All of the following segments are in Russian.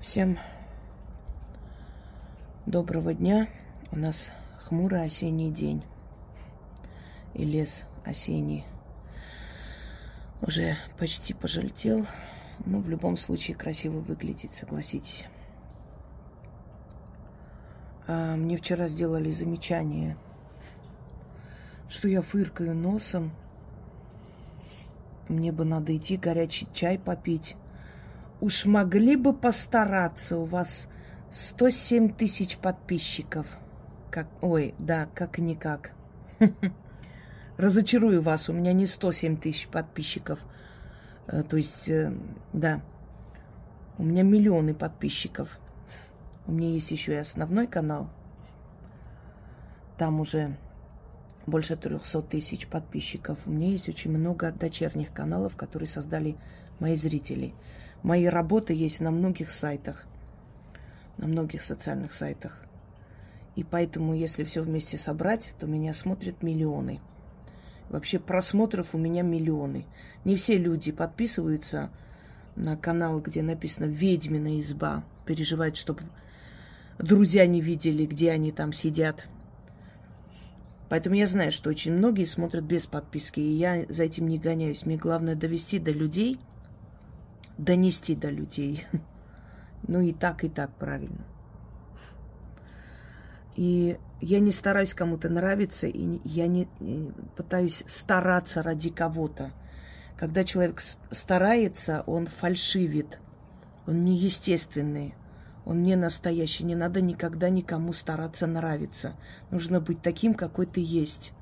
Всем доброго дня. У нас хмурый осенний день. И лес осенний уже почти пожелтел. Но в любом случае красиво выглядит, согласитесь. А мне вчера сделали замечание, что я фыркаю носом. Мне бы надо идти горячий чай попить Уж могли бы постараться, у вас 107 тысяч подписчиков. Как, ой, да, как и никак. Разочарую вас, у меня не 107 тысяч подписчиков. Э, то есть, э, да, у меня миллионы подписчиков. У меня есть еще и основной канал. Там уже больше 300 тысяч подписчиков. У меня есть очень много дочерних каналов, которые создали мои зрители. Мои работы есть на многих сайтах, на многих социальных сайтах. И поэтому, если все вместе собрать, то меня смотрят миллионы. Вообще просмотров у меня миллионы. Не все люди подписываются на канал, где написано «Ведьмина изба», переживают, чтобы друзья не видели, где они там сидят. Поэтому я знаю, что очень многие смотрят без подписки, и я за этим не гоняюсь. Мне главное довести до людей – донести до людей. Ну и так, и так правильно. И я не стараюсь кому-то нравиться, и я не пытаюсь стараться ради кого-то. Когда человек старается, он фальшивит, он неестественный, он не настоящий. Не надо никогда никому стараться нравиться. Нужно быть таким, какой ты есть.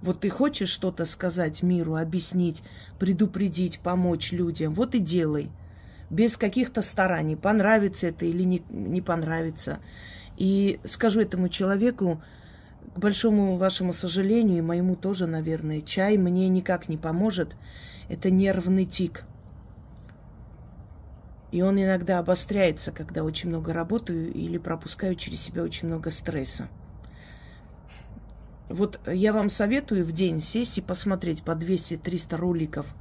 Вот ты хочешь что-то сказать миру, объяснить, предупредить, помочь людям, вот и делай. Без каких-то стараний, понравится это или не, не понравится. И скажу этому человеку, к большому вашему сожалению, и моему тоже, наверное, чай мне никак не поможет. Это нервный тик. И он иногда обостряется, когда очень много работаю или пропускаю через себя очень много стресса. Вот я вам советую в день сесть и посмотреть по 200-300 роликов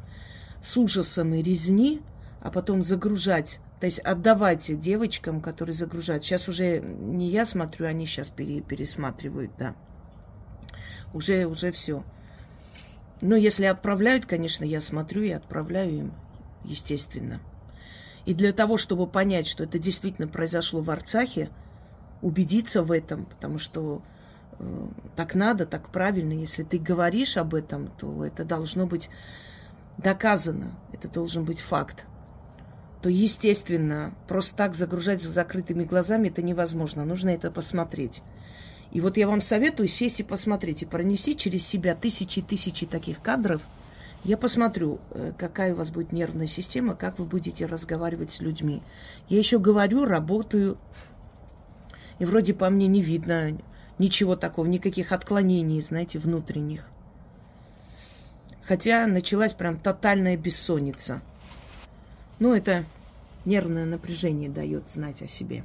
с ужасом и резни, а потом загружать, то есть отдавать девочкам, которые загружают. Сейчас уже не я смотрю, они сейчас пере, пересматривают, да. Уже, уже все. Но если отправляют, конечно, я смотрю и отправляю им, естественно. И для того, чтобы понять, что это действительно произошло в Арцахе, убедиться в этом, потому что так надо, так правильно. Если ты говоришь об этом, то это должно быть доказано, это должен быть факт. То, естественно, просто так загружать с закрытыми глазами это невозможно. Нужно это посмотреть. И вот я вам советую сесть и посмотреть, и пронести через себя тысячи и тысячи таких кадров. Я посмотрю, э, какая у вас будет нервная система, как вы будете разговаривать с людьми. Я еще говорю, работаю, и вроде по мне не видно ничего такого, никаких отклонений, знаете, внутренних. Хотя началась прям тотальная бессонница. Ну, это нервное напряжение дает знать о себе.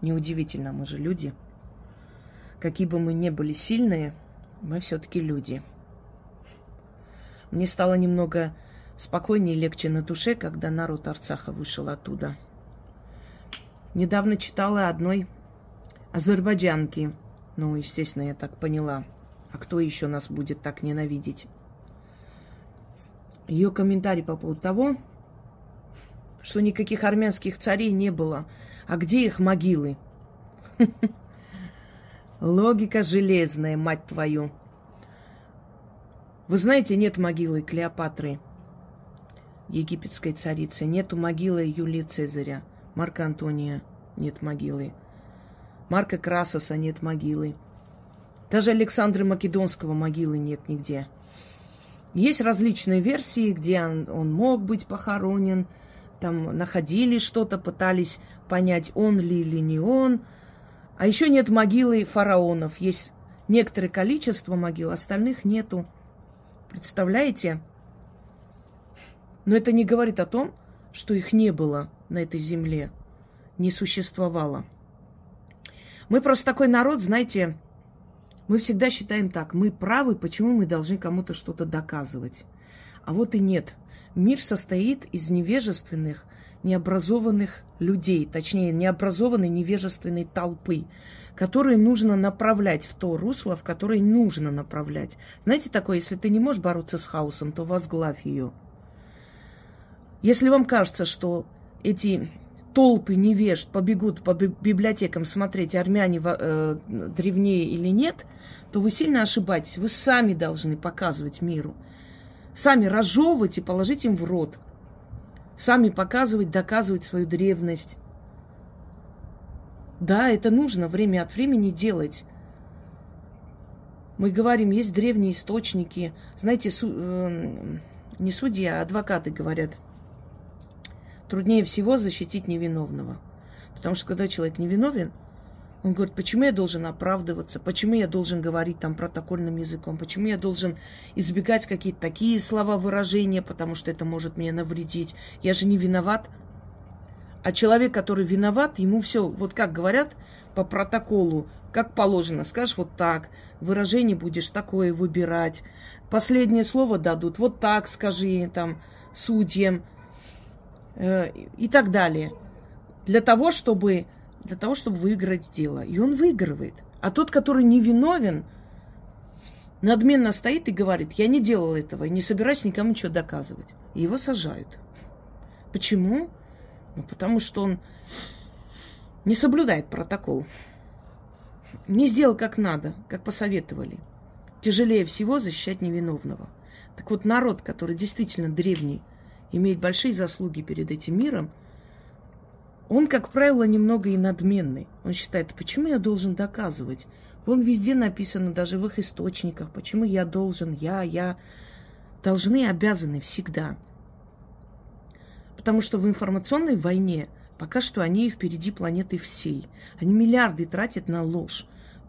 Неудивительно, мы же люди. Какие бы мы ни были сильные, мы все-таки люди. Мне стало немного спокойнее и легче на душе, когда народ Арцаха вышел оттуда. Недавно читала одной азербайджанки, ну, естественно, я так поняла. А кто еще нас будет так ненавидеть? Ее комментарий по поводу того, что никаких армянских царей не было. А где их могилы? Логика железная, мать твою. Вы знаете, нет могилы Клеопатры, египетской царицы. Нету могилы Юлии Цезаря, Марка Антония нет могилы. Марка Красоса нет могилы. Даже Александра Македонского могилы нет нигде. Есть различные версии, где он, он мог быть похоронен, там находили что-то, пытались понять, он ли или не он. А еще нет могилы фараонов. Есть некоторое количество могил, остальных нету. Представляете? Но это не говорит о том, что их не было на этой земле, не существовало. Мы просто такой народ, знаете, мы всегда считаем так, мы правы, почему мы должны кому-то что-то доказывать. А вот и нет. Мир состоит из невежественных, необразованных людей, точнее, необразованной невежественной толпы, которые нужно направлять в то русло, в которое нужно направлять. Знаете такое, если ты не можешь бороться с хаосом, то возглавь ее. Если вам кажется, что эти толпы невежд побегут по библиотекам смотреть, армяне э, древнее или нет, то вы сильно ошибаетесь. Вы сами должны показывать миру. Сами разжевывать и положить им в рот. Сами показывать, доказывать свою древность. Да, это нужно время от времени делать. Мы говорим, есть древние источники. Знаете, су, э, не судьи, а адвокаты говорят – труднее всего защитить невиновного. Потому что когда человек невиновен, он говорит, почему я должен оправдываться, почему я должен говорить там протокольным языком, почему я должен избегать какие-то такие слова выражения, потому что это может мне навредить. Я же не виноват. А человек, который виноват, ему все, вот как говорят по протоколу, как положено, скажешь вот так, выражение будешь такое выбирать, последнее слово дадут, вот так скажи там судьям, и так далее. Для того, чтобы, для того, чтобы выиграть дело. И он выигрывает. А тот, который невиновен, надменно стоит и говорит, я не делал этого, и не собираюсь никому ничего доказывать. И его сажают. Почему? Ну, потому что он не соблюдает протокол. Не сделал как надо, как посоветовали. Тяжелее всего защищать невиновного. Так вот, народ, который действительно древний, имеет большие заслуги перед этим миром, он, как правило, немного и надменный. Он считает, почему я должен доказывать? Вон везде написано, даже в их источниках, почему я должен, я, я. Должны, обязаны всегда. Потому что в информационной войне пока что они впереди планеты всей. Они миллиарды тратят на ложь.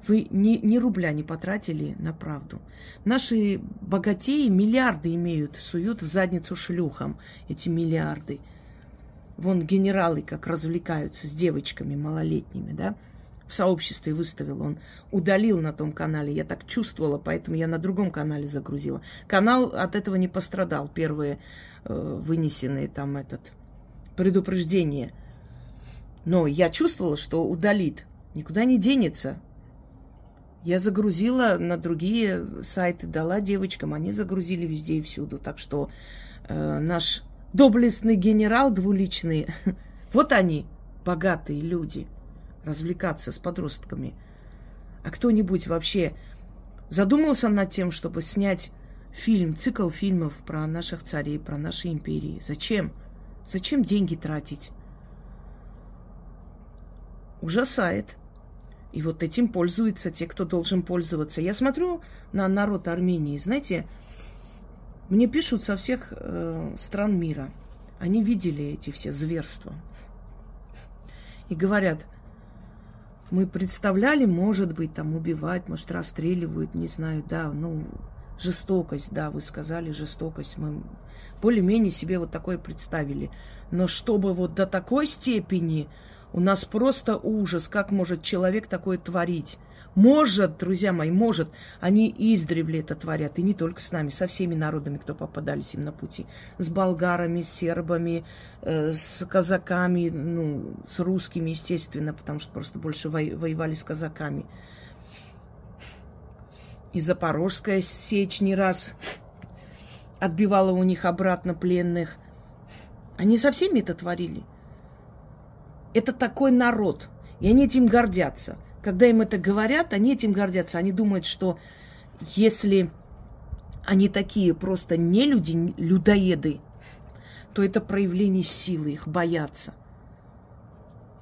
Вы ни, ни рубля не потратили на правду. Наши богатеи миллиарды имеют, суют в задницу шлюхам эти миллиарды. Вон генералы как развлекаются с девочками малолетними, да? В сообществе выставил он, удалил на том канале. Я так чувствовала, поэтому я на другом канале загрузила. Канал от этого не пострадал. Первые э, вынесенные там этот предупреждение. Но я чувствовала, что удалит. Никуда не денется. Я загрузила на другие сайты, дала девочкам, они загрузили везде и всюду. Так что э, наш доблестный генерал двуличный, вот они, богатые люди, развлекаться с подростками. А кто-нибудь вообще задумался над тем, чтобы снять фильм, цикл фильмов про наших царей, про наши империи? Зачем? Зачем деньги тратить? Ужасает. И вот этим пользуются те, кто должен пользоваться. Я смотрю на народ Армении, знаете, мне пишут со всех э, стран мира. Они видели эти все зверства. И говорят, мы представляли, может быть, там убивать, может, расстреливают, не знаю, да, ну, жестокость, да, вы сказали, жестокость. Мы более-менее себе вот такое представили. Но чтобы вот до такой степени у нас просто ужас, как может человек такое творить. Может, друзья мои, может. Они издревле это творят. И не только с нами, со всеми народами, кто попадались им на пути. С болгарами, с сербами, э, с казаками, ну, с русскими, естественно, потому что просто больше воевали с казаками. И Запорожская сечь не раз отбивала у них обратно пленных. Они со всеми это творили. Это такой народ. И они этим гордятся. Когда им это говорят, они этим гордятся. Они думают, что если они такие просто не люди, людоеды, то это проявление силы, их боятся.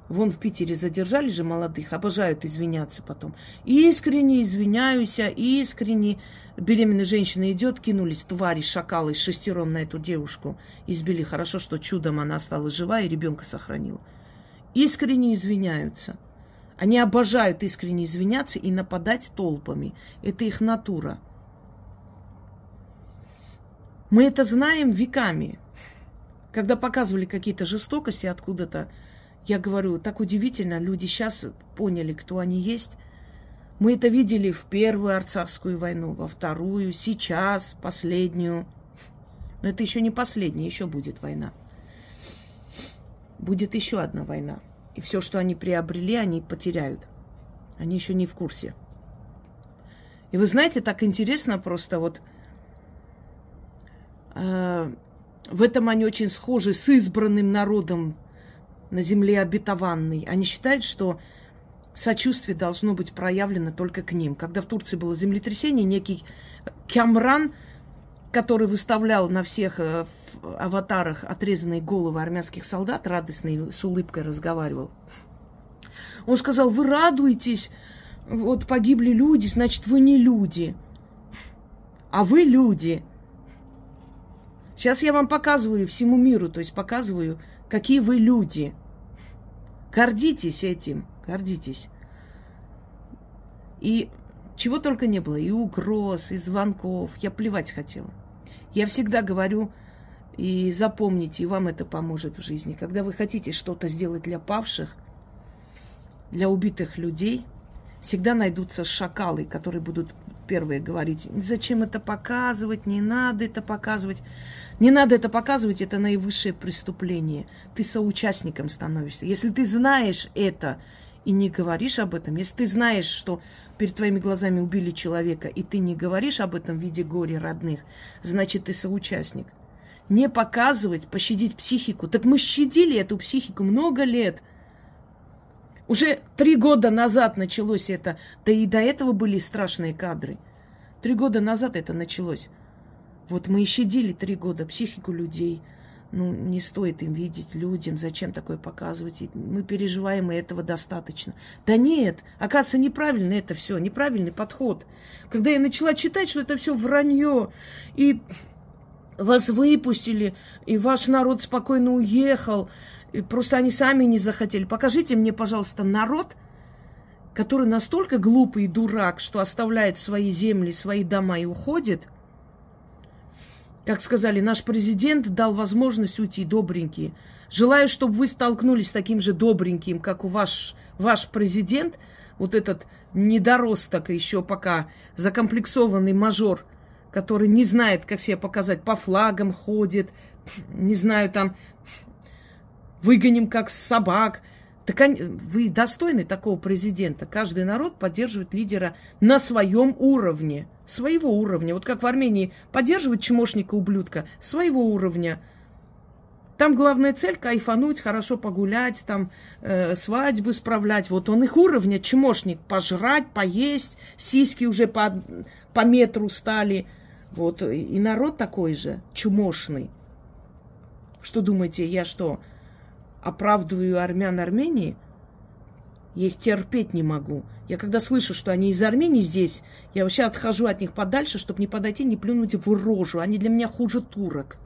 Вон в Питере задержали же молодых, обожают извиняться потом. Искренне извиняюсь, искренне беременная женщина идет, кинулись твари, шакалы шестером на эту девушку. Избили. Хорошо, что чудом она осталась жива и ребенка сохранила искренне извиняются. Они обожают искренне извиняться и нападать толпами. Это их натура. Мы это знаем веками. Когда показывали какие-то жестокости откуда-то, я говорю, так удивительно, люди сейчас поняли, кто они есть. Мы это видели в первую Арцахскую войну, во вторую, сейчас, последнюю. Но это еще не последняя, еще будет война. Будет еще одна война. И все, что они приобрели, они потеряют. Они еще не в курсе. И вы знаете, так интересно просто вот э, в этом они очень схожи с избранным народом на земле обетованной. Они считают, что сочувствие должно быть проявлено только к ним. Когда в Турции было землетрясение, некий Кямран, который выставлял на всех э, аватарах отрезанные головы армянских солдат, радостный, с улыбкой разговаривал. Он сказал, вы радуетесь, вот погибли люди, значит, вы не люди. А вы люди. Сейчас я вам показываю всему миру, то есть показываю, какие вы люди. Гордитесь этим, гордитесь. И чего только не было, и угроз, и звонков. Я плевать хотела. Я всегда говорю, и запомните, и вам это поможет в жизни. Когда вы хотите что-то сделать для павших, для убитых людей, всегда найдутся шакалы, которые будут первые говорить, зачем это показывать, не надо это показывать. Не надо это показывать, это наивысшее преступление. Ты соучастником становишься. Если ты знаешь это и не говоришь об этом, если ты знаешь, что перед твоими глазами убили человека, и ты не говоришь об этом в виде горя родных, значит, ты соучастник. Не показывать, пощадить психику. Так мы щадили эту психику много лет. Уже три года назад началось это. Да и до этого были страшные кадры. Три года назад это началось. Вот мы и щадили три года психику людей – ну, не стоит им видеть людям, зачем такое показывать. Мы переживаем, и этого достаточно. Да нет, оказывается, неправильно это все, неправильный подход. Когда я начала читать, что это все вранье, и вас выпустили, и ваш народ спокойно уехал, и просто они сами не захотели. Покажите мне, пожалуйста, народ, который настолько глупый и дурак, что оставляет свои земли, свои дома и уходит – как сказали, наш президент дал возможность уйти добренькие. Желаю, чтобы вы столкнулись с таким же добреньким, как у ваш, ваш президент, вот этот недоросток еще пока закомплексованный мажор, который не знает, как себя показать, по флагам ходит, не знаю, там, выгоним как собак. Так вы достойны такого президента. Каждый народ поддерживает лидера на своем уровне – своего уровня. Вот как в Армении поддерживать чмошника-ублюдка своего уровня. Там главная цель кайфануть, хорошо погулять, там э, свадьбы справлять. Вот он их уровня, чмошник, пожрать, поесть, сиськи уже по, по метру стали. Вот, и народ такой же, чумошный. Что думаете, я что, оправдываю армян Армении? Я их терпеть не могу. Я когда слышу, что они из Армении здесь, я вообще отхожу от них подальше, чтобы не подойти, не плюнуть в рожу. Они для меня хуже турок.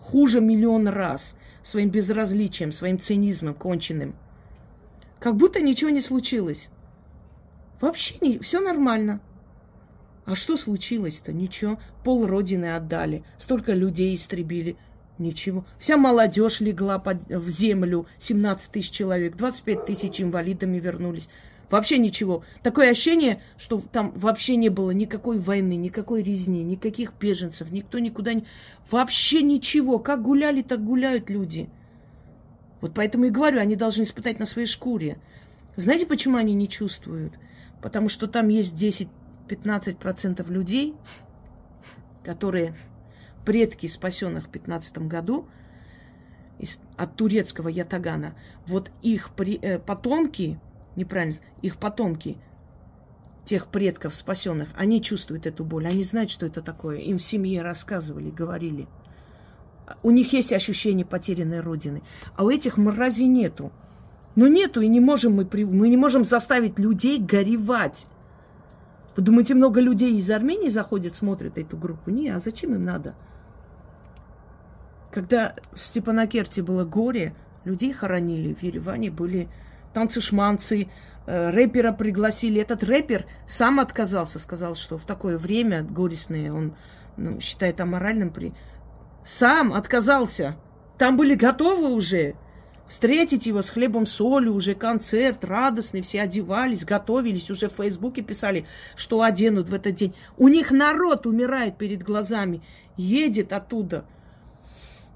Хуже миллион раз. Своим безразличием, своим цинизмом конченным. Как будто ничего не случилось. Вообще не, все нормально. А что случилось-то? Ничего. Пол родины отдали. Столько людей истребили. Ничего. Вся молодежь легла под, в землю, 17 тысяч человек, 25 тысяч инвалидами вернулись. Вообще ничего. Такое ощущение, что там вообще не было никакой войны, никакой резни, никаких беженцев, никто никуда не... Вообще ничего. Как гуляли, так гуляют люди. Вот поэтому и говорю, они должны испытать на своей шкуре. Знаете, почему они не чувствуют? Потому что там есть 10-15% людей, которые предки спасенных в 15 году из, от турецкого ятагана, вот их при, э, потомки, неправильно, их потомки тех предков спасенных, они чувствуют эту боль, они знают, что это такое. Им в семье рассказывали, говорили. У них есть ощущение потерянной родины. А у этих мразей нету. Ну нету, и не можем мы, мы не можем заставить людей горевать. Вы думаете, много людей из Армении заходят, смотрят эту группу? Не, а зачем им надо? Когда в Степанакерте было горе, людей хоронили. В Ереване были танцы-шманцы, э, рэпера пригласили. Этот рэпер сам отказался, сказал, что в такое время горестное он ну, считает аморальным. При... Сам отказался. Там были готовы уже встретить его с хлебом солью, уже концерт радостный, все одевались, готовились, уже в Фейсбуке писали, что оденут в этот день. У них народ умирает перед глазами, едет оттуда –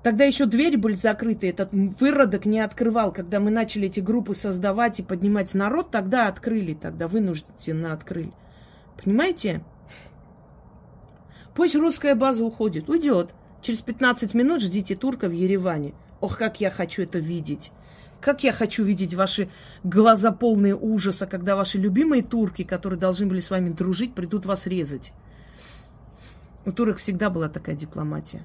Тогда еще двери были закрыты, этот выродок не открывал. Когда мы начали эти группы создавать и поднимать народ, тогда открыли, тогда вынужденно открыли. Понимаете? Пусть русская база уходит. Уйдет. Через 15 минут ждите турка в Ереване. Ох, как я хочу это видеть. Как я хочу видеть ваши глаза полные ужаса, когда ваши любимые турки, которые должны были с вами дружить, придут вас резать. У турок всегда была такая дипломатия.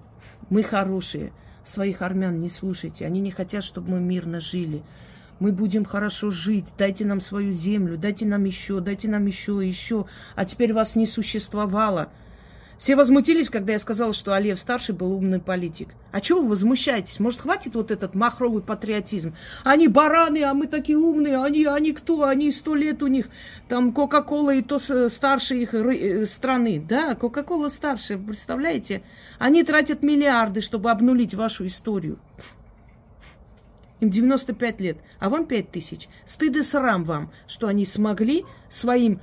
Мы хорошие, своих армян не слушайте. Они не хотят, чтобы мы мирно жили. Мы будем хорошо жить. Дайте нам свою землю, дайте нам еще, дайте нам еще, еще. А теперь вас не существовало. Все возмутились, когда я сказала, что Алиев старший был умный политик. А чего вы возмущаетесь? Может, хватит вот этот махровый патриотизм? Они бараны, а мы такие умные. Они, они кто? Они сто лет у них. Там Кока-Кола и то старше их э, страны. Да, Кока-Кола старше, представляете? Они тратят миллиарды, чтобы обнулить вашу историю. Им 95 лет, а вам 5 тысяч. Стыд и срам вам, что они смогли своим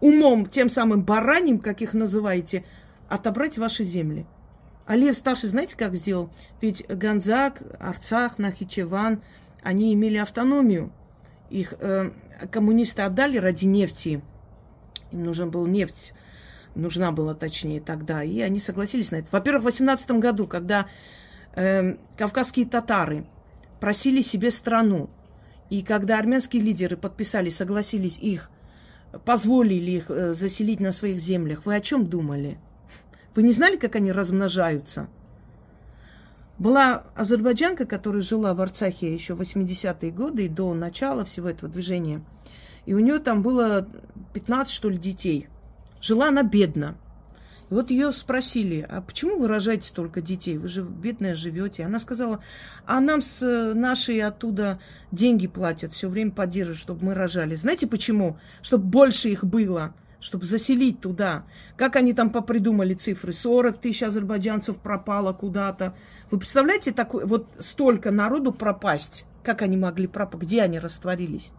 умом, тем самым бараним, как их называете, отобрать ваши земли. Алиев старший, знаете, как сделал? Ведь Ганзак, Арцах, Нахичеван, они имели автономию. Их э, коммунисты отдали ради нефти. Им нужен был нефть, нужна была точнее тогда. И они согласились на это. Во-первых, в 18 году, когда э, кавказские татары просили себе страну, и когда армянские лидеры подписали, согласились их, позволили их э, заселить на своих землях, вы о чем думали? Вы не знали, как они размножаются? Была азербайджанка, которая жила в Арцахе еще в 80-е годы, до начала всего этого движения. И у нее там было 15, что ли, детей. Жила она бедно. И вот ее спросили, а почему вы рожаете столько детей? Вы же бедная живете. Она сказала, а нам с нашей оттуда деньги платят, все время поддерживают, чтобы мы рожали. Знаете почему? Чтобы больше их было чтобы заселить туда. Как они там попридумали цифры? 40 тысяч азербайджанцев пропало куда-то. Вы представляете, такой, вот столько народу пропасть? Как они могли пропасть? Где они растворились?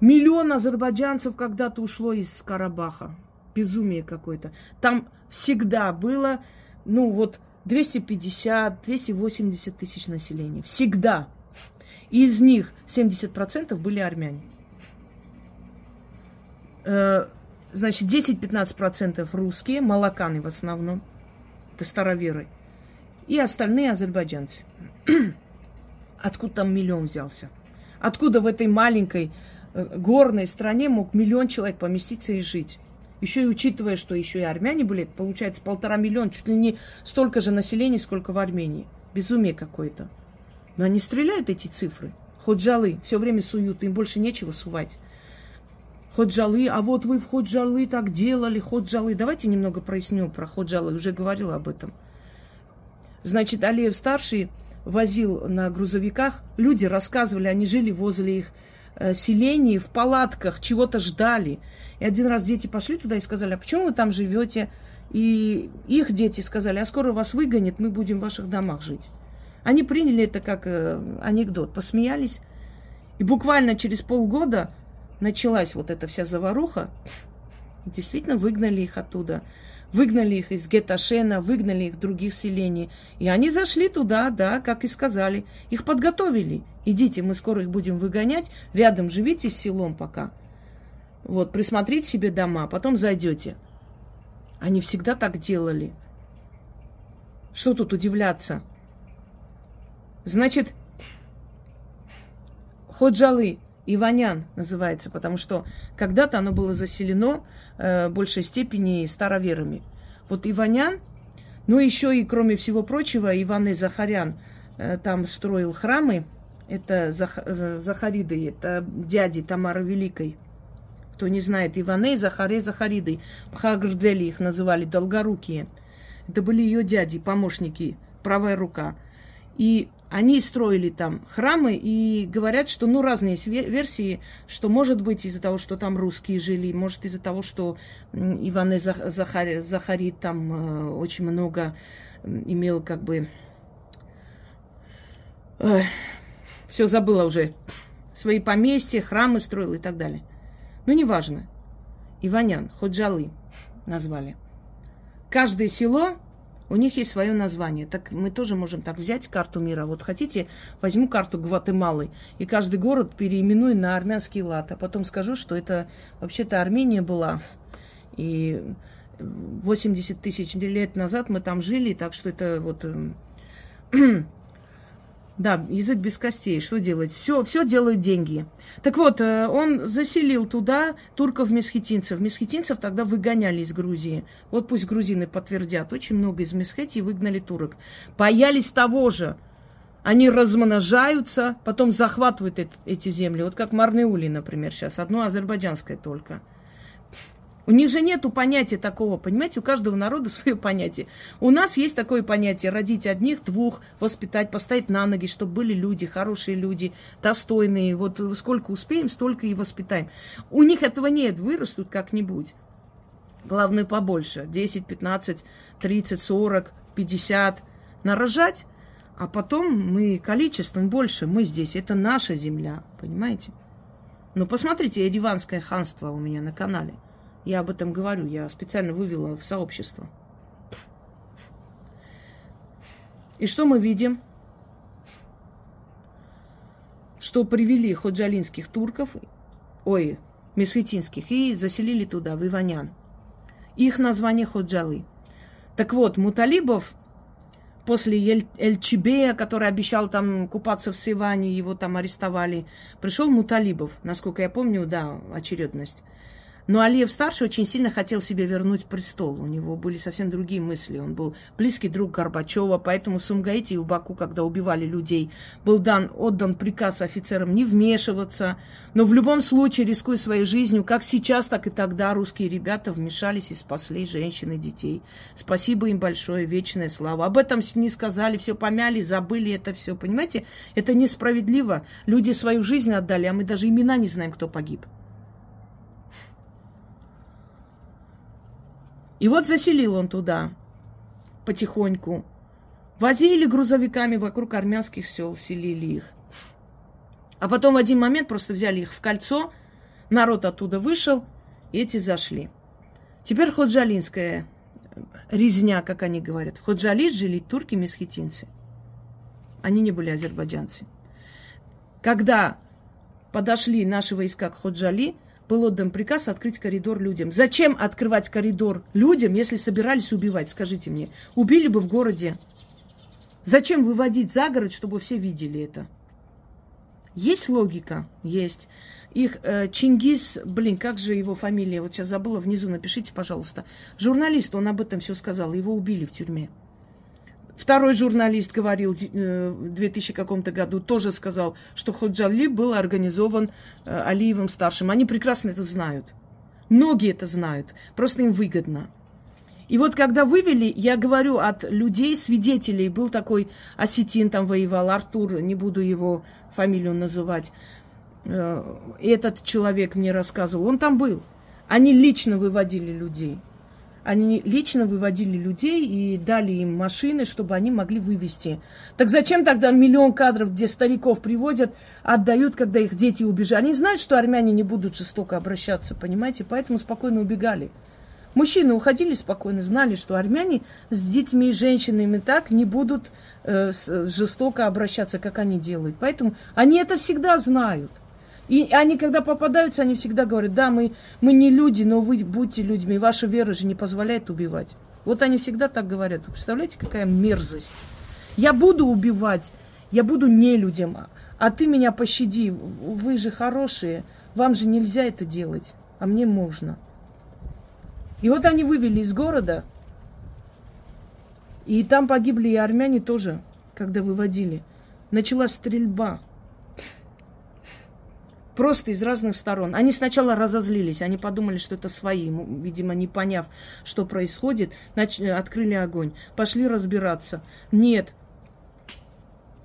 Миллион азербайджанцев когда-то ушло из Карабаха. Безумие какое-то. Там всегда было, ну вот, 250-280 тысяч населения. Всегда. из них 70% были армяне. Э, значит, 10-15% русские, молоканы в основном, это староверы, и остальные азербайджанцы. Откуда там миллион взялся? Откуда в этой маленькой э, горной стране мог миллион человек поместиться и жить? Еще и учитывая, что еще и армяне были, получается полтора миллиона, чуть ли не столько же населения, сколько в Армении. Безумие какое-то. Но они стреляют эти цифры. Хоть жалы, все время суют, им больше нечего сувать. Ходжалы, а вот вы в Ходжалы так делали, Ходжалы. Давайте немного проясню про Ходжалы, уже говорила об этом. Значит, Алиев старший возил на грузовиках, люди рассказывали, они жили возле их э, селений, в палатках, чего-то ждали. И один раз дети пошли туда и сказали, а почему вы там живете? И их дети сказали, а скоро вас выгонят, мы будем в ваших домах жить. Они приняли это как э, анекдот, посмеялись. И буквально через полгода началась вот эта вся заваруха, действительно выгнали их оттуда. Выгнали их из Геташена, выгнали их других селений. И они зашли туда, да, как и сказали. Их подготовили. Идите, мы скоро их будем выгонять. Рядом живите с селом пока. Вот, присмотрите себе дома, потом зайдете. Они всегда так делали. Что тут удивляться? Значит, Ходжалы, Иванян называется, потому что когда-то оно было заселено э, большей степени староверами. Вот Иванян, ну еще и кроме всего прочего, Иван и Захарян э, там строил храмы. Это Зах, Захариды, это дяди Тамары Великой. Кто не знает, Иваны, Захаре, Захариды. Пхагрдзели их называли, долгорукие. Это были ее дяди, помощники, правая рука. И они строили там храмы и говорят, что, ну, разные есть версии, что может быть из-за того, что там русские жили, может из-за того, что Иван Захар, Захарит там э, очень много имел как бы... Все забыла уже. Свои поместья, храмы строил и так далее. Ну, неважно. Иванян, Ходжалы назвали. Каждое село У них есть свое название. Так мы тоже можем так взять карту мира. Вот хотите, возьму карту Гватемалы и каждый город переименую на армянский лад. А потом скажу, что это вообще-то Армения была. И 80 тысяч лет назад мы там жили, так что это вот эм, Да, язык без костей. Что делать? Все, все делают деньги. Так вот, э, он заселил туда турков-месхетинцев. Месхетинцев тогда выгоняли из Грузии. Вот пусть грузины подтвердят. Очень много из Месхетии выгнали турок. Боялись того же. Они размножаются, потом захватывают эти земли. Вот как Марнеули, например, сейчас. Одно азербайджанское только. У них же нету понятия такого, понимаете, у каждого народа свое понятие. У нас есть такое понятие родить одних, двух, воспитать, поставить на ноги, чтобы были люди, хорошие люди, достойные. Вот сколько успеем, столько и воспитаем. У них этого нет, вырастут как-нибудь. Главное побольше. 10, 15, 30, 40, 50. Нарожать, а потом мы количеством больше. Мы здесь. Это наша земля, понимаете? Ну, посмотрите, Ереванское ханство у меня на канале. Я об этом говорю, я специально вывела в сообщество. И что мы видим? Что привели ходжалинских турков, ой, месхетинских, и заселили туда, в Иванян. Их название ходжалы. Так вот, муталибов после Эль- Эльчибея, который обещал там купаться в Сиване, его там арестовали, пришел Муталибов, насколько я помню, да, очередность. Но Алиев старший очень сильно хотел себе вернуть престол. У него были совсем другие мысли. Он был близкий друг Горбачева, поэтому Сумгаите и в Баку, когда убивали людей, был дан, отдан приказ офицерам не вмешиваться. Но в любом случае, рискуя своей жизнью, как сейчас, так и тогда, русские ребята вмешались и спасли женщин и детей. Спасибо им большое, вечная слава. Об этом не сказали, все помяли, забыли это все. Понимаете, это несправедливо. Люди свою жизнь отдали, а мы даже имена не знаем, кто погиб. И вот заселил он туда потихоньку. Возили грузовиками вокруг армянских сел, селили их. А потом в один момент просто взяли их в кольцо, народ оттуда вышел, и эти зашли. Теперь ходжалинская резня, как они говорят. В Ходжалис жили турки-месхетинцы. Они не были азербайджанцы. Когда подошли наши войска к Ходжали, был отдан приказ открыть коридор людям. Зачем открывать коридор людям, если собирались убивать? Скажите мне. Убили бы в городе. Зачем выводить за город, чтобы все видели это? Есть логика? Есть. Их э, Чингис, блин, как же его фамилия, вот сейчас забыла, внизу напишите, пожалуйста. Журналист, он об этом все сказал, его убили в тюрьме. Второй журналист говорил э, в 2000 каком-то году, тоже сказал, что Ходжали был организован э, Алиевым старшим. Они прекрасно это знают. Многие это знают. Просто им выгодно. И вот когда вывели, я говорю от людей, свидетелей, был такой осетин там воевал, Артур, не буду его фамилию называть. Э, этот человек мне рассказывал, он там был. Они лично выводили людей. Они лично выводили людей и дали им машины, чтобы они могли вывести. Так зачем тогда миллион кадров, где стариков приводят, отдают, когда их дети убежали? Они знают, что армяне не будут жестоко обращаться, понимаете? Поэтому спокойно убегали. Мужчины уходили спокойно, знали, что армяне с детьми и женщинами так не будут э, жестоко обращаться, как они делают. Поэтому они это всегда знают. И они, когда попадаются, они всегда говорят, да, мы, мы не люди, но вы будьте людьми, ваша вера же не позволяет убивать. Вот они всегда так говорят. Вы представляете, какая мерзость? Я буду убивать, я буду не людям, а ты меня пощади, вы же хорошие, вам же нельзя это делать, а мне можно. И вот они вывели из города, и там погибли и армяне тоже, когда выводили. Началась стрельба. Просто из разных сторон. Они сначала разозлились, они подумали, что это свои. Видимо, не поняв, что происходит, нач... открыли огонь. Пошли разбираться. Нет.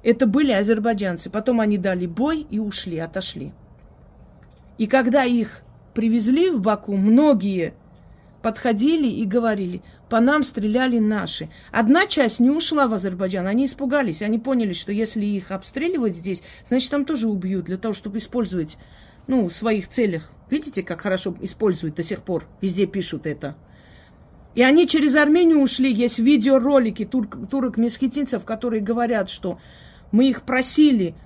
Это были азербайджанцы. Потом они дали бой и ушли, отошли. И когда их привезли в Баку, многие подходили и говорили, по нам стреляли наши. Одна часть не ушла в Азербайджан, они испугались, они поняли, что если их обстреливать здесь, значит, там тоже убьют для того, чтобы использовать, ну, в своих целях. Видите, как хорошо используют до сих пор, везде пишут это. И они через Армению ушли. Есть видеоролики турк, турок-месхетинцев, которые говорят, что мы их просили –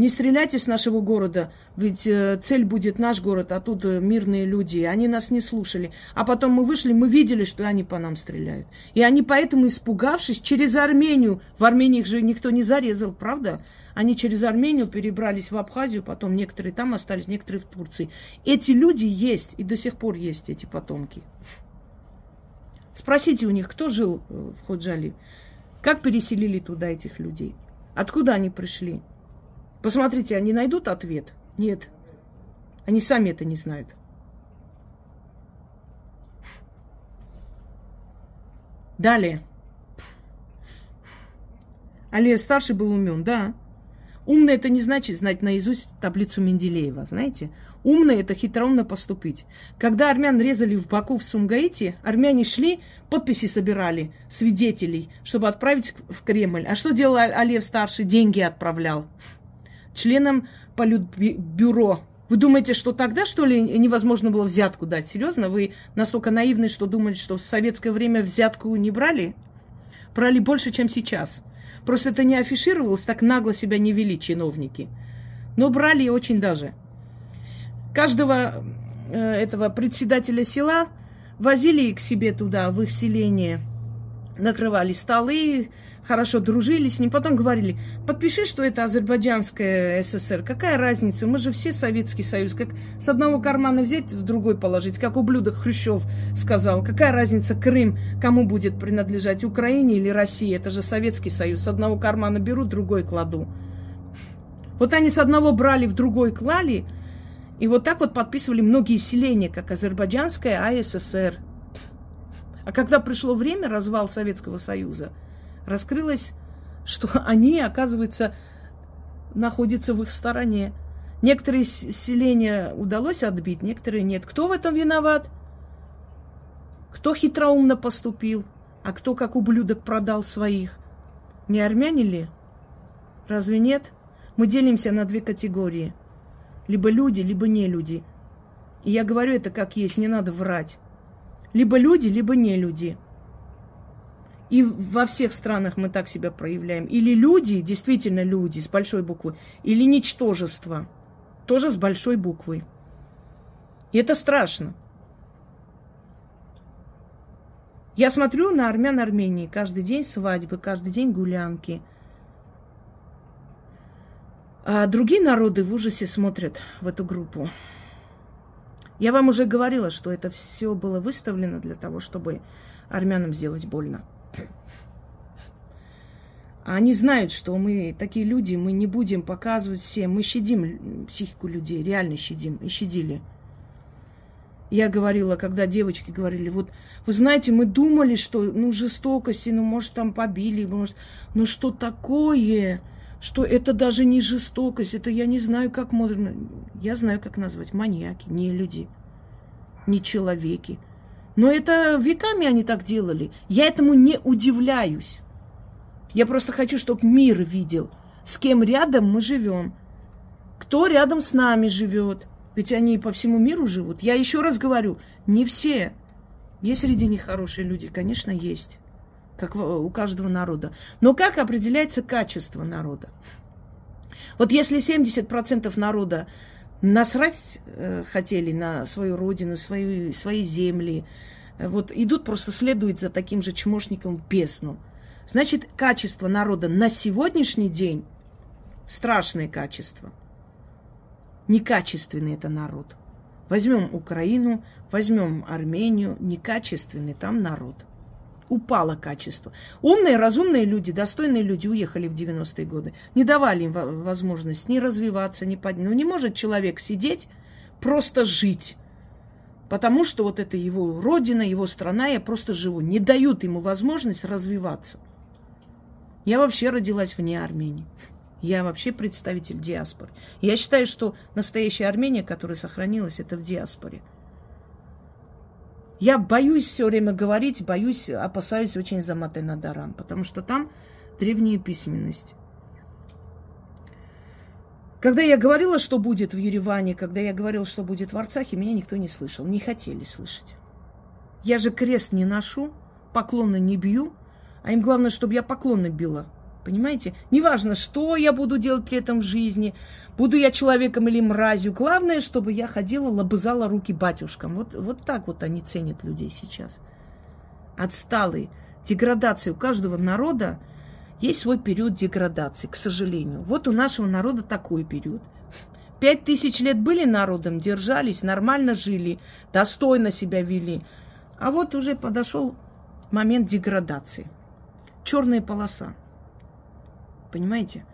не стреляйте с нашего города, ведь э, цель будет наш город, а тут э, мирные люди. Они нас не слушали. А потом мы вышли, мы видели, что они по нам стреляют. И они поэтому, испугавшись, через Армению, в Армении их же никто не зарезал, правда? Они через Армению перебрались в Абхазию, потом некоторые там остались, некоторые в Турции. Эти люди есть, и до сих пор есть эти потомки. Спросите у них, кто жил э, в Ходжали, как переселили туда этих людей, откуда они пришли. Посмотрите, они найдут ответ? Нет. Они сами это не знают. Далее. Алиев старший был умен, да. Умный это не значит знать наизусть таблицу Менделеева, знаете? Умный это хитроумно поступить. Когда армян резали в Баку в Сумгаите, армяне шли, подписи собирали, свидетелей, чтобы отправить в Кремль. А что делал Алиев старший? Деньги отправлял членом политбюро. Вы думаете, что тогда, что ли, невозможно было взятку дать? Серьезно? Вы настолько наивны, что думали, что в советское время взятку не брали? Брали больше, чем сейчас. Просто это не афишировалось, так нагло себя не вели чиновники. Но брали очень даже. Каждого э, этого председателя села возили к себе туда, в их селение, накрывали столы, хорошо дружили с ним, потом говорили, подпиши, что это азербайджанская ССР, какая разница, мы же все Советский Союз, как с одного кармана взять, в другой положить, как ублюдок Хрущев сказал, какая разница Крым, кому будет принадлежать, Украине или России, это же Советский Союз, с одного кармана беру, другой кладу. Вот они с одного брали, в другой клали, и вот так вот подписывали многие селения, как азербайджанская АССР. А когда пришло время развал Советского Союза – раскрылось, что они, оказывается, находятся в их стороне. Некоторые селения удалось отбить, некоторые нет. Кто в этом виноват? Кто хитроумно поступил? А кто как ублюдок продал своих? Не армяне ли? Разве нет? Мы делимся на две категории. Либо люди, либо не люди. И я говорю это как есть, не надо врать. Либо люди, либо не люди. И во всех странах мы так себя проявляем. Или люди, действительно люди, с большой буквы, или ничтожество, тоже с большой буквы. И это страшно. Я смотрю на армян Армении. Каждый день свадьбы, каждый день гулянки. А другие народы в ужасе смотрят в эту группу. Я вам уже говорила, что это все было выставлено для того, чтобы армянам сделать больно. А они знают, что мы такие люди, мы не будем показывать всем. Мы щадим психику людей, реально щадим и щадили. Я говорила, когда девочки говорили, вот, вы знаете, мы думали, что, ну, жестокости, ну, может, там побили, может, ну, что такое, что это даже не жестокость, это я не знаю, как можно, я знаю, как назвать, маньяки, не люди, не человеки. Но это веками они так делали. Я этому не удивляюсь. Я просто хочу, чтобы мир видел, с кем рядом мы живем. Кто рядом с нами живет. Ведь они по всему миру живут. Я еще раз говорю, не все. Есть среди них хорошие люди, конечно, есть. Как у каждого народа. Но как определяется качество народа? Вот если 70% народа насрать э, хотели на свою родину, свою, свои земли. Э, вот идут, просто следуют за таким же чмошником в бездну. Значит, качество народа на сегодняшний день страшное качество. Некачественный это народ. Возьмем Украину, возьмем Армению, некачественный там народ упало качество. Умные, разумные люди, достойные люди уехали в 90-е годы. Не давали им возможность ни развиваться, ни поднять. Ну, не может человек сидеть, просто жить. Потому что вот это его родина, его страна, я просто живу. Не дают ему возможность развиваться. Я вообще родилась вне Армении. Я вообще представитель диаспоры. Я считаю, что настоящая Армения, которая сохранилась, это в диаспоре. Я боюсь все время говорить, боюсь, опасаюсь очень за Матенадаран, потому что там древняя письменность. Когда я говорила, что будет в Ереване, когда я говорила, что будет в Арцахе, меня никто не слышал, не хотели слышать. Я же крест не ношу, поклоны не бью, а им главное, чтобы я поклоны била. Понимаете? Неважно, что я буду делать при этом в жизни, буду я человеком или мразью. Главное, чтобы я ходила, лобызала руки батюшкам. Вот, вот так вот они ценят людей сейчас. Отсталые. Деградация у каждого народа есть свой период деградации, к сожалению. Вот у нашего народа такой период. Пять тысяч лет были народом, держались, нормально жили, достойно себя вели. А вот уже подошел момент деградации. Черная полоса. Понимаете?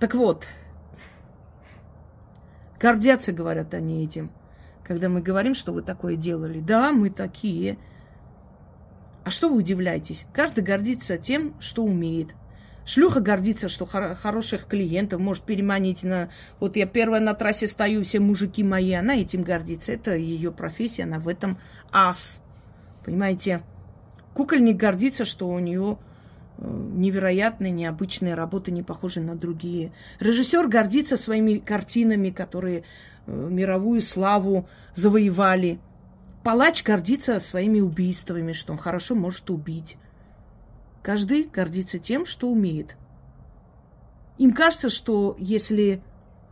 Так вот, гордятся, говорят они этим, когда мы говорим, что вы такое делали. Да, мы такие. А что вы удивляетесь? Каждый гордится тем, что умеет. Шлюха гордится, что хор- хороших клиентов может переманить на... Вот я первая на трассе стою, все мужики мои, она этим гордится. Это ее профессия, она в этом ас. Понимаете? Кукольник гордится, что у нее невероятные, необычные работы, не похожие на другие. Режиссер гордится своими картинами, которые э, мировую славу завоевали. Палач гордится своими убийствами, что он хорошо может убить. Каждый гордится тем, что умеет. Им кажется, что если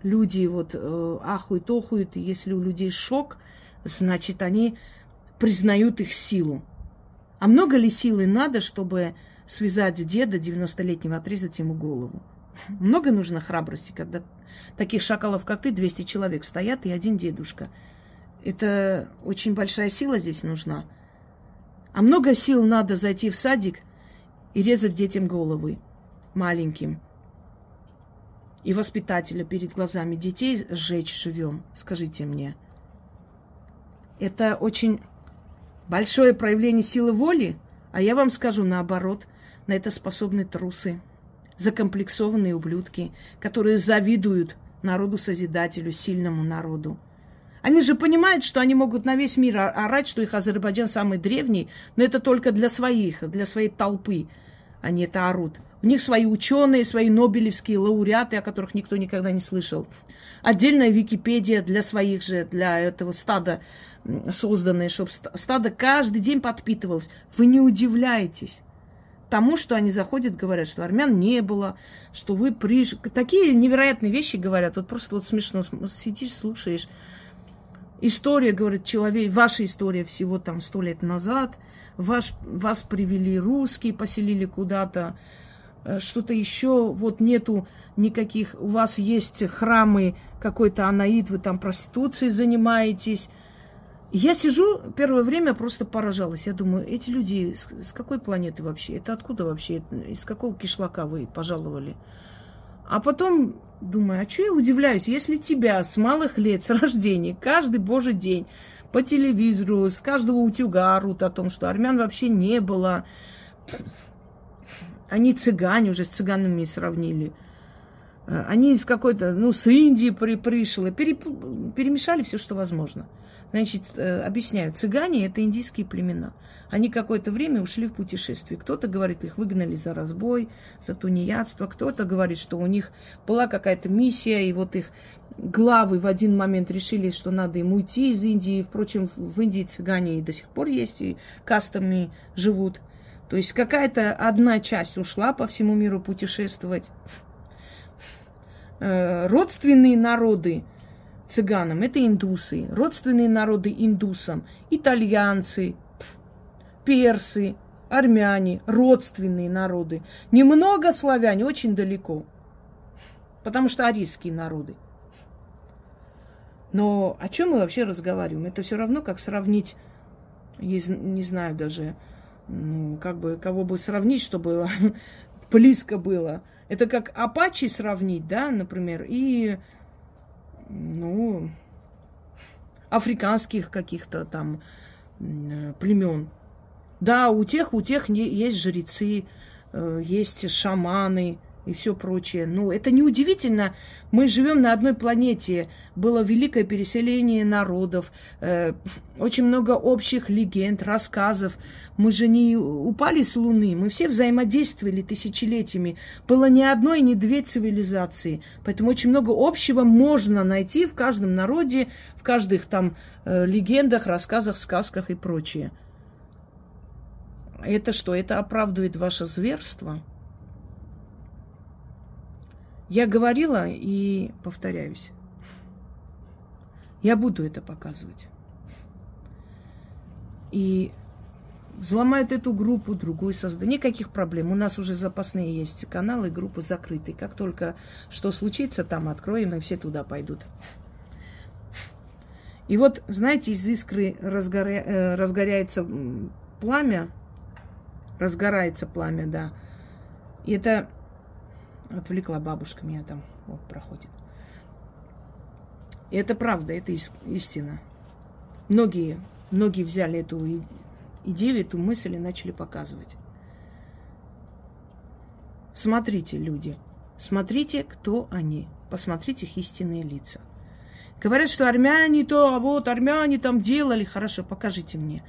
люди вот э, ахуют, охуют, и если у людей шок, значит, они признают их силу. А много ли силы надо, чтобы связать деда 90-летнего, отрезать ему голову? Много нужно храбрости, когда таких шакалов, как ты, 200 человек стоят и один дедушка. Это очень большая сила здесь нужна. А много сил надо зайти в садик и резать детям головы маленьким. И воспитателя перед глазами детей сжечь живем, скажите мне. Это очень большое проявление силы воли, а я вам скажу наоборот, на это способны трусы, закомплексованные ублюдки, которые завидуют народу-созидателю, сильному народу. Они же понимают, что они могут на весь мир орать, что их Азербайджан самый древний, но это только для своих, для своей толпы. Они это орут. У них свои ученые, свои нобелевские лауреаты, о которых никто никогда не слышал. Отдельная Википедия для своих же, для этого стада созданное, чтобы стадо каждый день подпитывалось. Вы не удивляетесь тому, что они заходят, говорят, что армян не было, что вы пришли. Такие невероятные вещи говорят. Вот просто вот смешно. Сидишь, слушаешь. История, говорит человек, ваша история всего там сто лет назад. Ваш, вас привели русские, поселили куда-то. Что-то еще, вот нету никаких, у вас есть храмы, какой-то анаид, вы там проституцией занимаетесь я сижу, первое время просто поражалась. Я думаю, эти люди с, с какой планеты вообще? Это откуда вообще? Из какого кишлака вы пожаловали? А потом думаю, а что я удивляюсь, если тебя с малых лет, с рождения, каждый божий день по телевизору, с каждого утюга орут о том, что армян вообще не было. Они цыгане уже с цыганами сравнили. Они из какой-то, ну, с Индии при, пришло, пере, перемешали все, что возможно. Значит, э, объясняю, цыгане – это индийские племена. Они какое-то время ушли в путешествие. Кто-то говорит, их выгнали за разбой, за тунеядство. Кто-то говорит, что у них была какая-то миссия, и вот их главы в один момент решили, что надо им уйти из Индии. Впрочем, в Индии цыгане и до сих пор есть, и кастами живут. То есть какая-то одна часть ушла по всему миру путешествовать. Э, родственные народы – цыганам, это индусы, родственные народы индусам, итальянцы, персы, армяне, родственные народы. Немного славяне, очень далеко, потому что арийские народы. Но о чем мы вообще разговариваем? Это все равно, как сравнить, не знаю даже, ну, как бы, кого бы сравнить, чтобы близко было. Это как Апачи сравнить, да, например, и ну, африканских каких-то там племен. Да, у тех, у тех есть жрецы, э, есть шаманы, и все прочее. Ну, это неудивительно. Мы живем на одной планете. Было великое переселение народов, э, очень много общих легенд, рассказов. Мы же не упали с Луны, мы все взаимодействовали тысячелетиями. Было ни одной, ни две цивилизации. Поэтому очень много общего можно найти в каждом народе, в каждых там э, легендах, рассказах, сказках и прочее. Это что? Это оправдывает ваше зверство? Я говорила и повторяюсь. Я буду это показывать. И взломают эту группу, другую создать. Никаких проблем. У нас уже запасные есть каналы, группы закрытые. Как только что случится, там откроем, и все туда пойдут. И вот, знаете, из искры разгоря... Э, разгоряется пламя, разгорается пламя, да. И это Отвлекла бабушка меня там, вот, проходит. И это правда, это истина. Многие, многие взяли эту идею, эту мысль и начали показывать. Смотрите, люди, смотрите, кто они. Посмотрите их истинные лица. Говорят, что армяне то, а вот армяне там делали. Хорошо, покажите мне.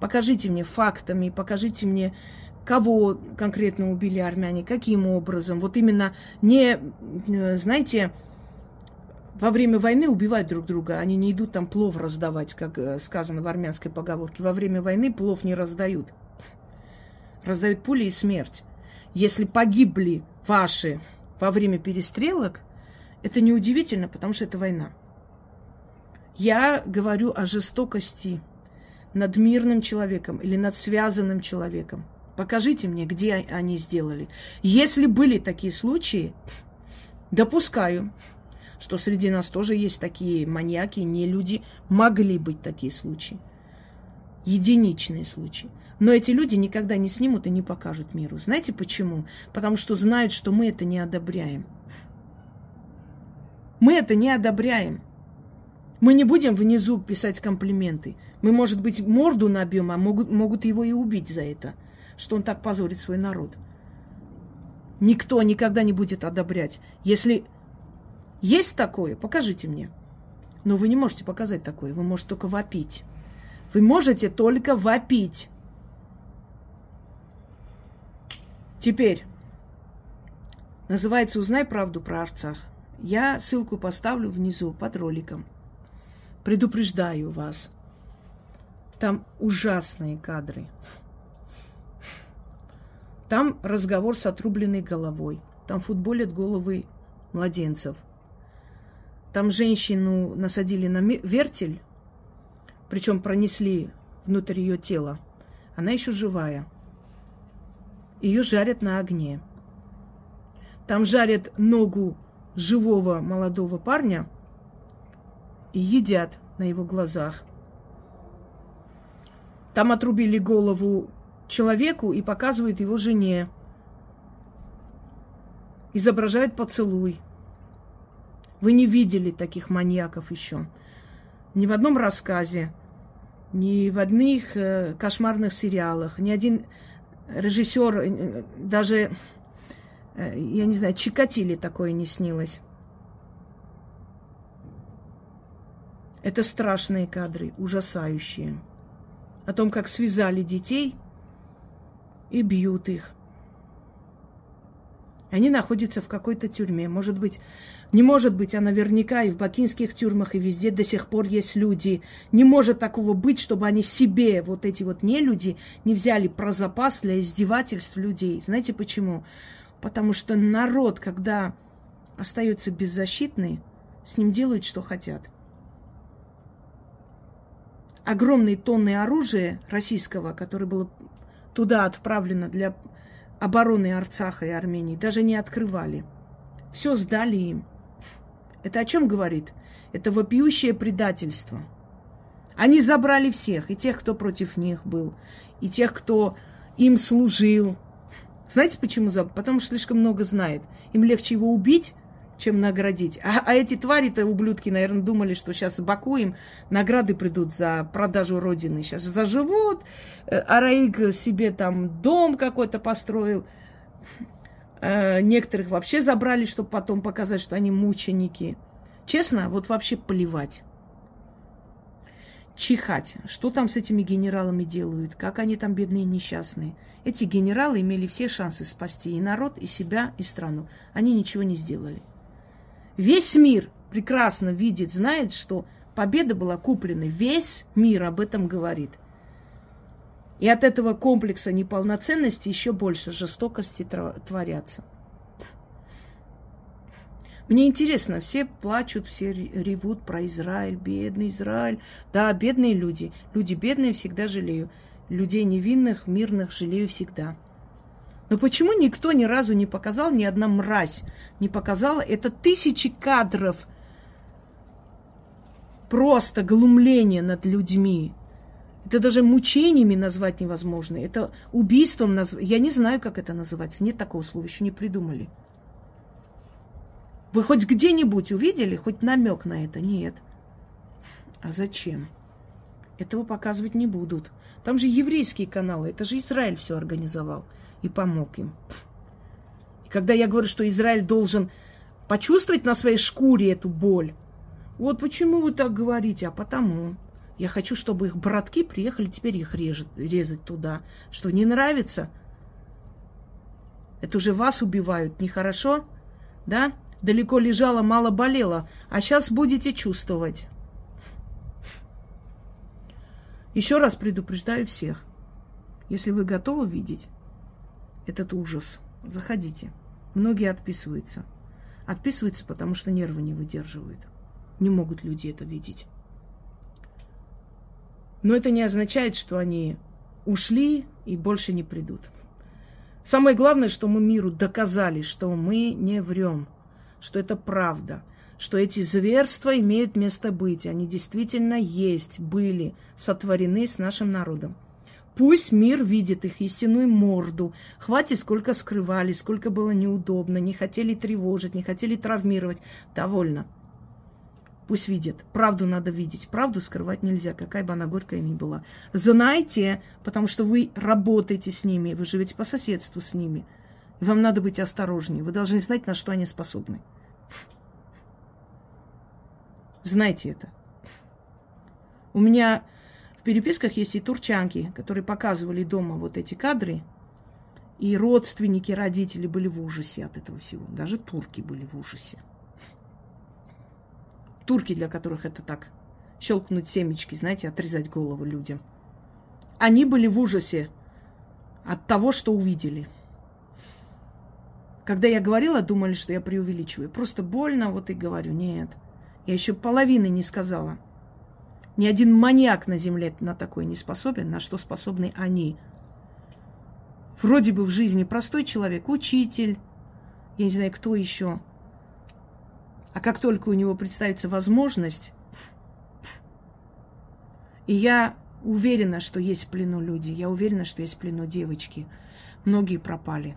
Покажите мне фактами, покажите мне кого конкретно убили армяне, каким образом. Вот именно не, э, знаете, во время войны убивают друг друга, они не идут там плов раздавать, как э, сказано в армянской поговорке. Во время войны плов не раздают. Раздают пули и смерть. Если погибли ваши во время перестрелок, это неудивительно, потому что это война. Я говорю о жестокости над мирным человеком или над связанным человеком. Покажите мне, где они сделали. Если были такие случаи, допускаю, что среди нас тоже есть такие маньяки, не люди, могли быть такие случаи. Единичные случаи. Но эти люди никогда не снимут и не покажут миру. Знаете почему? Потому что знают, что мы это не одобряем. Мы это не одобряем. Мы не будем внизу писать комплименты. Мы, может быть, морду набьем, а могут, могут его и убить за это что он так позорит свой народ. Никто никогда не будет одобрять. Если есть такое, покажите мне. Но вы не можете показать такое, вы можете только вопить. Вы можете только вопить. Теперь, называется «Узнай правду про Арцах». Я ссылку поставлю внизу под роликом. Предупреждаю вас. Там ужасные кадры. Там разговор с отрубленной головой. Там футболят головы младенцев. Там женщину насадили на вертель, причем пронесли внутрь ее тела. Она еще живая. Ее жарят на огне. Там жарят ногу живого молодого парня и едят на его глазах. Там отрубили голову человеку и показывает его жене. Изображает поцелуй. Вы не видели таких маньяков еще. Ни в одном рассказе, ни в одних э, кошмарных сериалах, ни один режиссер, э, даже, э, я не знаю, Чикатили такое не снилось. Это страшные кадры, ужасающие. О том, как связали детей – и бьют их. Они находятся в какой-то тюрьме. Может быть, не может быть, а наверняка и в бакинских тюрьмах, и везде до сих пор есть люди. Не может такого быть, чтобы они себе, вот эти вот не люди, не взяли про запас для издевательств людей. Знаете почему? Потому что народ, когда остается беззащитный, с ним делают, что хотят. Огромные тонны оружия российского, которое было туда отправлено для обороны Арцаха и Армении, даже не открывали. Все сдали им. Это о чем говорит? Это вопиющее предательство. Они забрали всех, и тех, кто против них был, и тех, кто им служил. Знаете почему? Потому что слишком много знает. Им легче его убить, чем наградить. А, а эти твари-то, ублюдки, наверное, думали, что сейчас Баку награды придут за продажу Родины. Сейчас заживут, э, Араик себе там дом какой-то построил. Э, некоторых вообще забрали, чтобы потом показать, что они мученики. Честно, вот вообще плевать. Чихать. Что там с этими генералами делают? Как они там бедные несчастные? Эти генералы имели все шансы спасти и народ, и себя, и страну. Они ничего не сделали. Весь мир прекрасно видит, знает, что победа была куплена. Весь мир об этом говорит. И от этого комплекса неполноценности еще больше жестокости творятся. Мне интересно, все плачут, все ревут про Израиль, бедный Израиль. Да, бедные люди. Люди бедные всегда жалею. Людей невинных, мирных жалею всегда. Но почему никто ни разу не показал, ни одна мразь не показала? Это тысячи кадров просто глумления над людьми. Это даже мучениями назвать невозможно. Это убийством назвать. Я не знаю, как это называется. Нет такого слова, еще не придумали. Вы хоть где-нибудь увидели, хоть намек на это? Нет. А зачем? Этого показывать не будут. Там же еврейские каналы. Это же Израиль все организовал и помог им. И когда я говорю, что Израиль должен почувствовать на своей шкуре эту боль, вот почему вы так говорите, а потому. Я хочу, чтобы их братки приехали, теперь их режет, резать туда. Что, не нравится? Это уже вас убивают, нехорошо? Да? Далеко лежала, мало болела, а сейчас будете чувствовать. Еще раз предупреждаю всех. Если вы готовы видеть этот ужас, заходите. Многие отписываются. Отписываются, потому что нервы не выдерживают. Не могут люди это видеть. Но это не означает, что они ушли и больше не придут. Самое главное, что мы миру доказали, что мы не врем, что это правда, что эти зверства имеют место быть, они действительно есть, были сотворены с нашим народом. Пусть мир видит их истинную морду. Хватит, сколько скрывали, сколько было неудобно, не хотели тревожить, не хотели травмировать. Довольно. Пусть видят. Правду надо видеть. Правду скрывать нельзя, какая бы она горькая ни была. Знайте, потому что вы работаете с ними, вы живете по соседству с ними. Вам надо быть осторожнее. Вы должны знать, на что они способны. Знайте это. У меня в переписках есть и турчанки, которые показывали дома вот эти кадры. И родственники, родители были в ужасе от этого всего. Даже турки были в ужасе турки, для которых это так, щелкнуть семечки, знаете, отрезать голову людям. Они были в ужасе от того, что увидели. Когда я говорила, думали, что я преувеличиваю. Просто больно, вот и говорю, нет. Я еще половины не сказала. Ни один маньяк на земле на такое не способен, на что способны они. Вроде бы в жизни простой человек, учитель, я не знаю, кто еще – а как только у него представится возможность, и я уверена, что есть в плену люди, я уверена, что есть в плену девочки, многие пропали.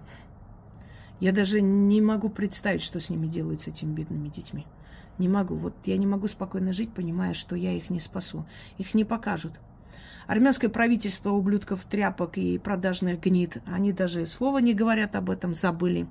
Я даже не могу представить, что с ними делают, с этими бедными детьми. Не могу. Вот я не могу спокойно жить, понимая, что я их не спасу. Их не покажут. Армянское правительство ублюдков, тряпок и продажных гнид, они даже слова не говорят об этом, забыли.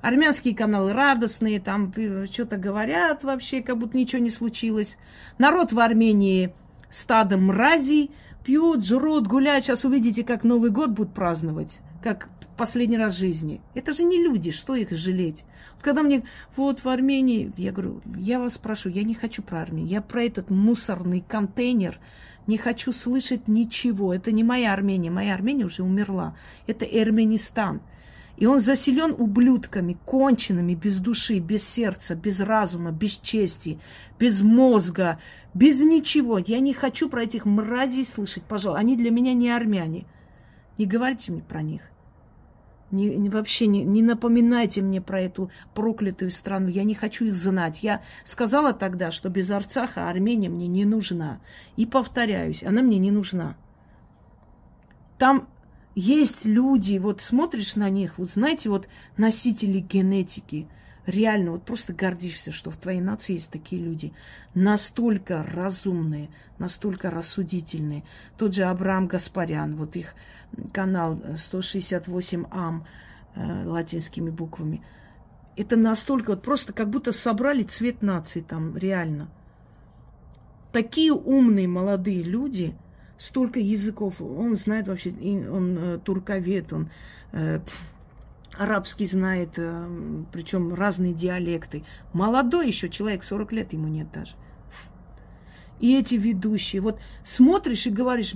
Армянские каналы радостные, там что-то говорят вообще, как будто ничего не случилось. Народ в Армении стадом мразей пьют, жрут, гуляют. Сейчас увидите, как Новый год будут праздновать, как последний раз в жизни. Это же не люди, что их жалеть? Когда мне, вот в Армении, я говорю, я вас прошу, я не хочу про Армению, я про этот мусорный контейнер, не хочу слышать ничего. Это не моя Армения, моя Армения уже умерла. Это Эрменистан. И он заселен ублюдками, конченными, без души, без сердца, без разума, без чести, без мозга, без ничего. Я не хочу про этих мразей слышать, пожалуйста. Они для меня не армяне. Не говорите мне про них. Не, не, вообще не, не напоминайте мне про эту проклятую страну. Я не хочу их знать. Я сказала тогда, что без Арцаха Армения мне не нужна. И повторяюсь, она мне не нужна. Там есть люди, вот смотришь на них, вот знаете, вот носители генетики, реально вот просто гордишься, что в твоей нации есть такие люди, настолько разумные, настолько рассудительные. Тот же Абрам Гаспарян, вот их канал 168 АМ, э, латинскими буквами. Это настолько, вот просто как будто собрали цвет нации там, реально. Такие умные молодые люди, столько языков, он знает вообще, он э, турковед, он э, арабский знает, э, причем разные диалекты. Молодой еще человек, 40 лет ему нет даже. И эти ведущие, вот смотришь и говоришь,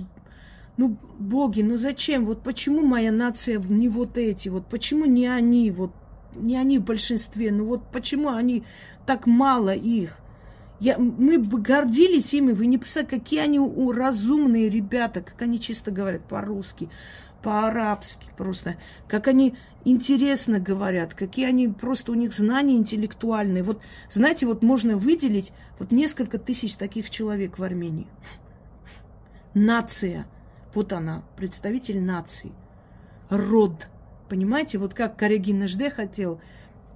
ну, боги, ну зачем? Вот почему моя нация не вот эти? Вот почему не они? Вот не они в большинстве. Ну вот почему они так мало их? Я, мы бы гордились ими. Вы не представляете, какие они разумные ребята, как они чисто говорят по-русски, по-арабски просто, как они интересно говорят, какие они просто у них знания интеллектуальные. Вот, знаете, вот можно выделить вот несколько тысяч таких человек в Армении. Нация – вот она, представитель нации. Род. Понимаете, вот как Карягин Жде хотел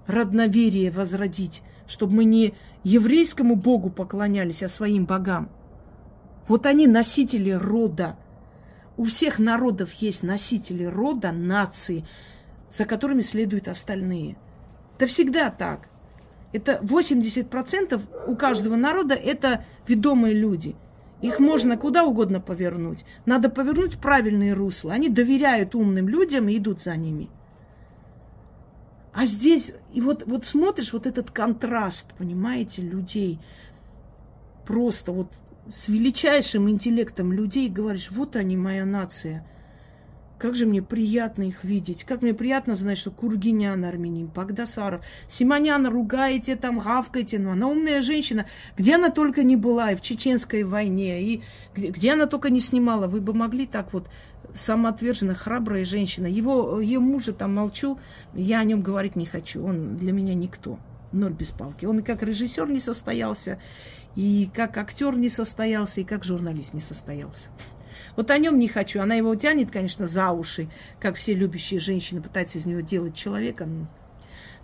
родноверие возродить, чтобы мы не еврейскому богу поклонялись, а своим богам. Вот они носители рода. У всех народов есть носители рода, нации, за которыми следуют остальные. Это всегда так. Это 80% у каждого народа это ведомые люди – их можно куда угодно повернуть. Надо повернуть правильные русла. Они доверяют умным людям и идут за ними. А здесь, и вот, вот смотришь вот этот контраст, понимаете, людей, просто вот с величайшим интеллектом людей, говоришь, вот они, моя нация – как же мне приятно их видеть. Как мне приятно знать, что Кургинян армянин, Пагдасаров, Симоняна ругаете, там гавкаете. Но она умная женщина. Где она только не была, и в чеченской войне, и где, где она только не снимала. Вы бы могли так вот самоотверженно, храбрая женщина. Его, ее мужа там молчу, я о нем говорить не хочу. Он для меня никто. Ноль без палки. Он и как режиссер не состоялся, и как актер не состоялся, и как журналист не состоялся. Вот о нем не хочу. Она его тянет, конечно, за уши, как все любящие женщины пытаются из него делать человека.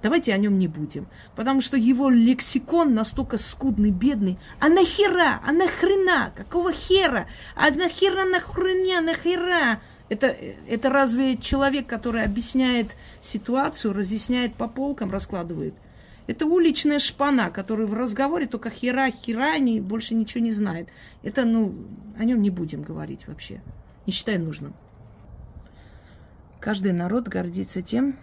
Давайте о нем не будем. Потому что его лексикон настолько скудный, бедный. А нахера? А нахрена? Какого хера? А нахера нахрена? Нахера? Это, это разве человек, который объясняет ситуацию, разъясняет по полкам, раскладывает – это уличная шпана, который в разговоре только хера, хера, не, больше ничего не знает. Это, ну, о нем не будем говорить вообще. Не считаю нужным. Каждый народ гордится тем,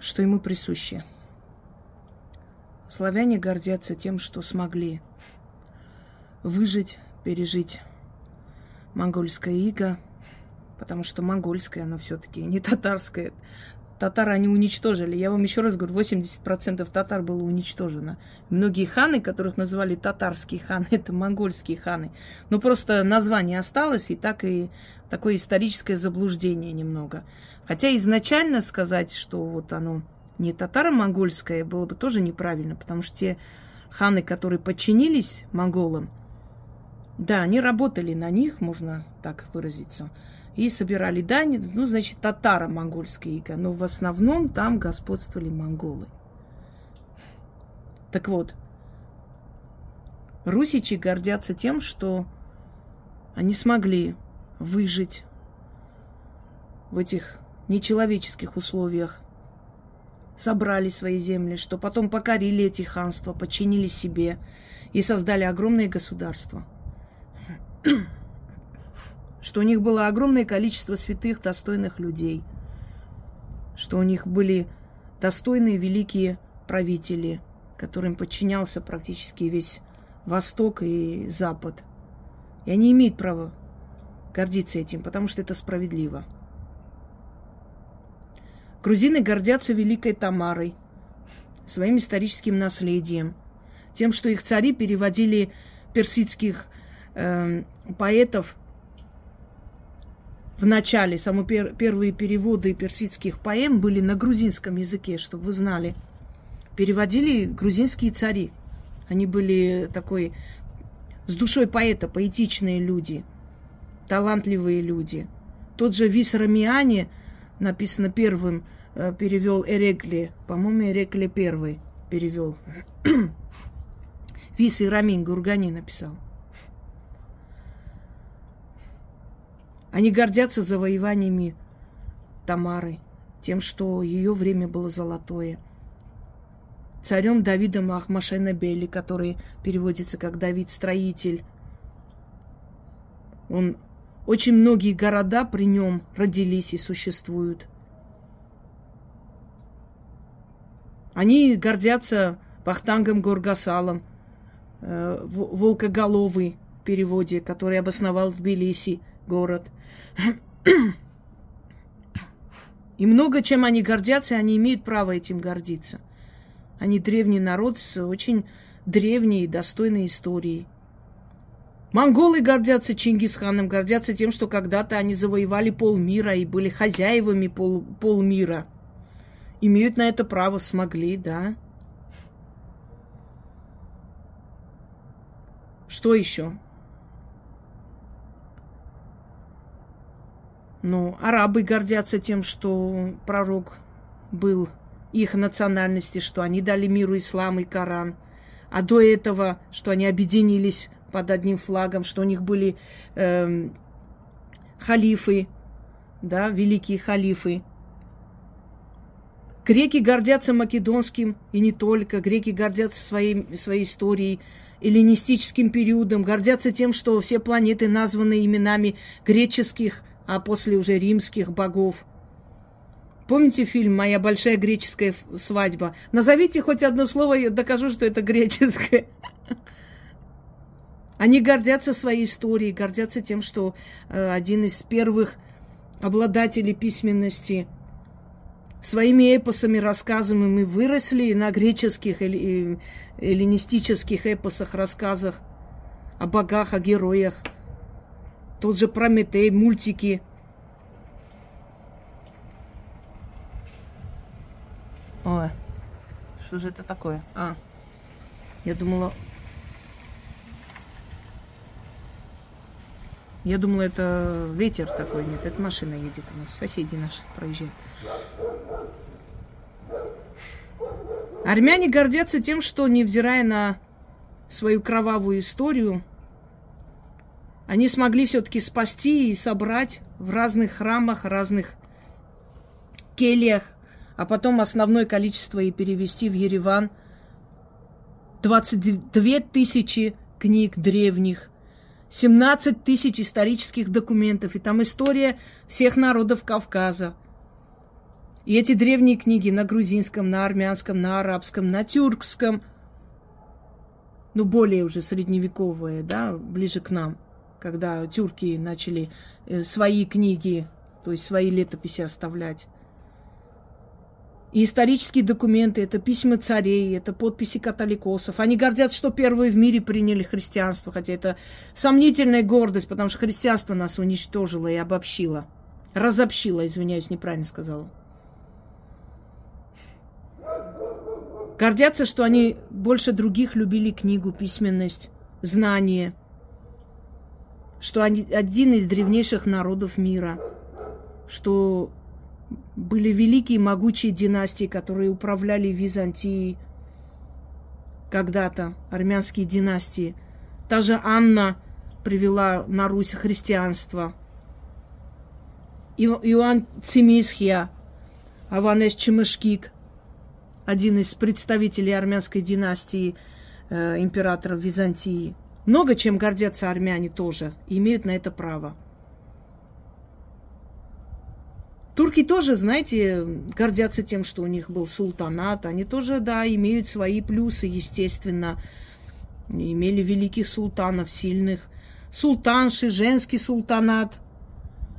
что ему присуще. Славяне гордятся тем, что смогли выжить, пережить монгольское иго, потому что монгольское, оно все-таки не татарское татар они уничтожили. Я вам еще раз говорю, 80% татар было уничтожено. Многие ханы, которых называли татарские ханы, это монгольские ханы. Но просто название осталось, и так и такое историческое заблуждение немного. Хотя изначально сказать, что вот оно не татаро-монгольское, было бы тоже неправильно, потому что те ханы, которые подчинились монголам, да, они работали на них, можно так выразиться – и собирали дань, ну, значит, татаро-монгольская ига, но в основном там господствовали монголы. Так вот, русичи гордятся тем, что они смогли выжить в этих нечеловеческих условиях, собрали свои земли, что потом покорили эти ханства, подчинили себе и создали огромное государство что у них было огромное количество святых, достойных людей, что у них были достойные великие правители, которым подчинялся практически весь Восток и Запад. И они имеют право гордиться этим, потому что это справедливо. Грузины гордятся Великой Тамарой, своим историческим наследием, тем, что их цари переводили персидских э, поэтов в начале, самые пер, первые переводы персидских поэм были на грузинском языке, чтобы вы знали. Переводили грузинские цари. Они были такой с душой поэта, поэтичные люди, талантливые люди. Тот же Вис Рамиани, написано первым, э, перевел Эрекли. По-моему, Эрекли первый перевел. Вис и Рамин Гургани написал. Они гордятся завоеваниями Тамары, тем, что ее время было золотое. Царем Давидом Ахмашена-Бели, который переводится как Давид-строитель. Он очень многие города при нем родились и существуют. Они гордятся Бахтангом Горгасалом, э, Волкоголовый в переводе, который обосновал Тбилиси город. И много чем они гордятся, и они имеют право этим гордиться. Они древний народ с очень древней и достойной историей. Монголы гордятся Чингисханом, гордятся тем, что когда-то они завоевали полмира и были хозяевами пол, полмира. Имеют на это право, смогли, да. Что еще? Ну, арабы гордятся тем, что пророк был их национальности, что они дали миру ислам и Коран. А до этого, что они объединились под одним флагом, что у них были э, халифы, да, великие халифы. Греки гордятся македонским, и не только. Греки гордятся своей, своей историей, эллинистическим периодом, гордятся тем, что все планеты названы именами греческих, а после уже римских богов – Помните фильм «Моя большая греческая свадьба»? Назовите хоть одно слово, я докажу, что это греческое. Они гордятся своей историей, гордятся тем, что э, один из первых обладателей письменности своими эпосами, рассказами мы выросли на греческих или эллинистических эпосах, рассказах о богах, о героях. Тот же Прометей, мультики – Ой, что же это такое? А, я думала... Я думала, это ветер такой. Нет, это машина едет у нас. Соседи наши проезжают. Армяне гордятся тем, что, невзирая на свою кровавую историю, они смогли все-таки спасти и собрать в разных храмах, разных кельях а потом основное количество и перевести в Ереван. 22 тысячи книг древних, 17 тысяч исторических документов, и там история всех народов Кавказа. И эти древние книги на грузинском, на армянском, на арабском, на тюркском, ну, более уже средневековые, да, ближе к нам, когда тюрки начали э, свои книги, то есть свои летописи оставлять. И исторические документы, это письма царей, это подписи католикосов. Они гордятся, что первые в мире приняли христианство, хотя это сомнительная гордость, потому что христианство нас уничтожило и обобщило. Разобщило, извиняюсь, неправильно сказала. Гордятся, что они больше других любили книгу, письменность, знание, что они один из древнейших народов мира, что были великие могучие династии, которые управляли Византией когда-то, армянские династии. Та же Анна привела на Русь христианство. Иоанн Цимисхия, Аванес Чемышкик, один из представителей армянской династии э, императоров Византии. Много чем гордятся армяне тоже, имеют на это право. Турки тоже, знаете, гордятся тем, что у них был султанат. Они тоже, да, имеют свои плюсы, естественно. Имели великих султанов, сильных. Султанши, женский султанат.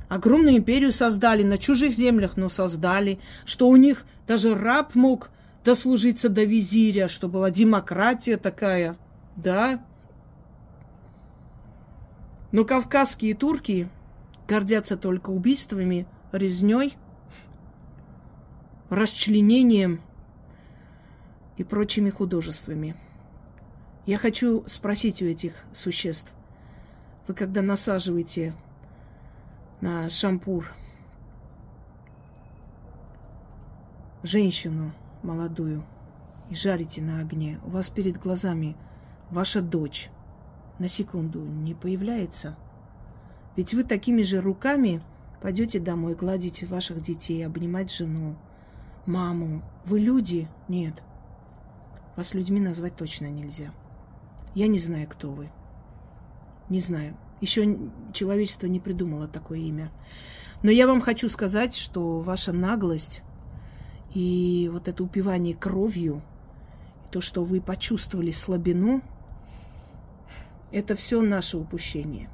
Огромную империю создали на чужих землях, но создали. Что у них даже раб мог дослужиться до визиря, что была демократия такая. Да. Но кавказские турки гордятся только убийствами – резней, расчленением и прочими художествами. Я хочу спросить у этих существ, вы когда насаживаете на шампур женщину молодую и жарите на огне, у вас перед глазами ваша дочь на секунду не появляется? Ведь вы такими же руками Пойдете домой, гладите ваших детей, обнимать жену, маму. Вы люди? Нет. Вас людьми назвать точно нельзя. Я не знаю, кто вы. Не знаю. Еще человечество не придумало такое имя. Но я вам хочу сказать, что ваша наглость и вот это упивание кровью, то, что вы почувствовали слабину, это все наше упущение.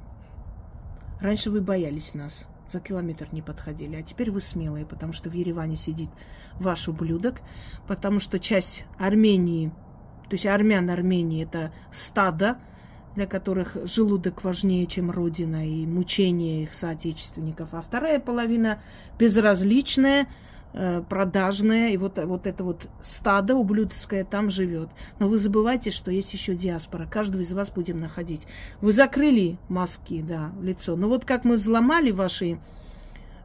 Раньше вы боялись нас, за километр не подходили, а теперь вы смелые, потому что в Ереване сидит ваш ублюдок, потому что часть Армении, то есть армян Армении, это стадо, для которых желудок важнее, чем родина и мучение их соотечественников, а вторая половина безразличная, продажное, и вот, вот это вот стадо ублюдское там живет. Но вы забывайте, что есть еще диаспора. Каждого из вас будем находить. Вы закрыли маски, да, лицо. Но вот как мы взломали ваши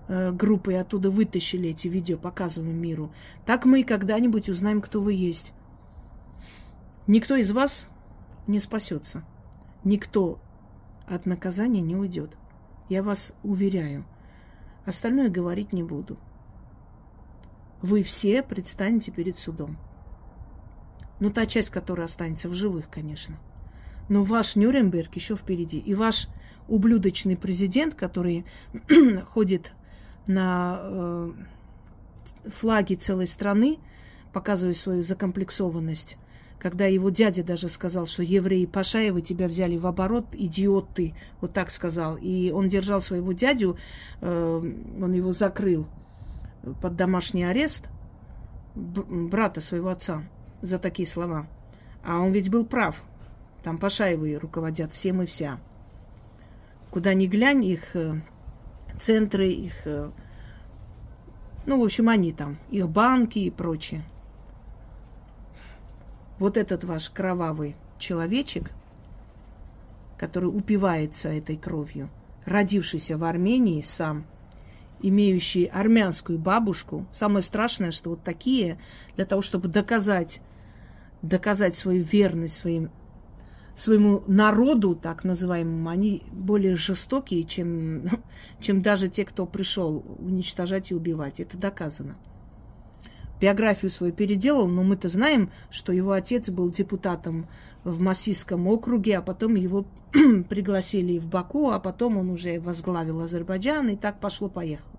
э, группы и оттуда вытащили эти видео, показываем миру, так мы когда-нибудь узнаем, кто вы есть. Никто из вас не спасется. Никто от наказания не уйдет. Я вас уверяю. Остальное говорить не буду вы все предстанете перед судом. Ну, та часть, которая останется в живых, конечно. Но ваш Нюрнберг еще впереди. И ваш ублюдочный президент, который ходит на э, флаге целой страны, показывая свою закомплексованность, когда его дядя даже сказал, что евреи Пашаевы тебя взяли в оборот, идиот ты, вот так сказал. И он держал своего дядю, э, он его закрыл под домашний арест брата своего отца за такие слова. А он ведь был прав. Там Пашаевы руководят всем и вся. Куда ни глянь, их э, центры, их... Э, ну, в общем, они там. Их банки и прочее. Вот этот ваш кровавый человечек, который упивается этой кровью, родившийся в Армении сам – имеющие армянскую бабушку. Самое страшное, что вот такие, для того, чтобы доказать, доказать свою верность своим, своему народу, так называемому, они более жестокие, чем, чем даже те, кто пришел уничтожать и убивать. Это доказано. Биографию свою переделал, но мы-то знаем, что его отец был депутатом в Массийском округе, а потом его пригласили в Баку, а потом он уже возглавил Азербайджан, и так пошло-поехало.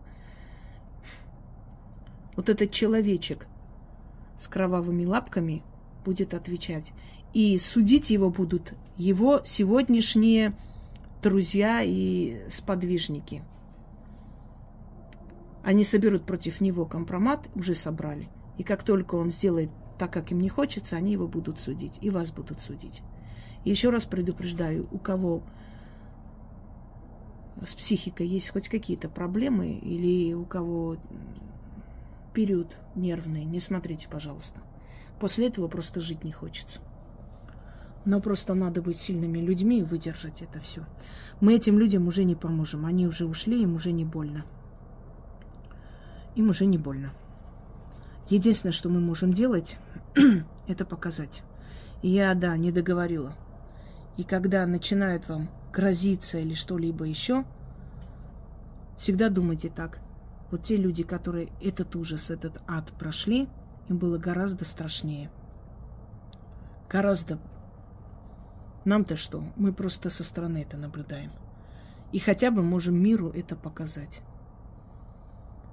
Вот этот человечек с кровавыми лапками будет отвечать. И судить его будут его сегодняшние друзья и сподвижники. Они соберут против него компромат, уже собрали. И как только он сделает так, как им не хочется, они его будут судить. И вас будут судить. Еще раз предупреждаю, у кого с психикой есть хоть какие-то проблемы, или у кого период нервный, не смотрите, пожалуйста. После этого просто жить не хочется. Но просто надо быть сильными людьми и выдержать это все. Мы этим людям уже не поможем. Они уже ушли, им уже не больно. Им уже не больно. Единственное, что мы можем делать, это показать. Я, да, не договорила. И когда начинают вам грозиться или что-либо еще, всегда думайте так. Вот те люди, которые этот ужас, этот ад прошли, им было гораздо страшнее. Гораздо. Нам-то что? Мы просто со стороны это наблюдаем. И хотя бы можем миру это показать.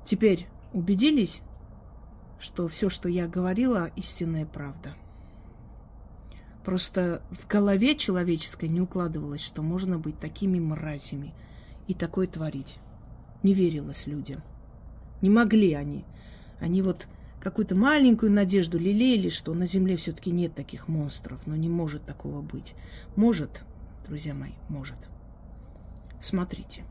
Теперь убедились, что все, что я говорила, истинная правда. Просто в голове человеческой не укладывалось, что можно быть такими мразями и такое творить. Не верилось людям. Не могли они. Они вот какую-то маленькую надежду лелеяли, что на Земле все-таки нет таких монстров, но не может такого быть. Может, друзья мои, может. Смотрите.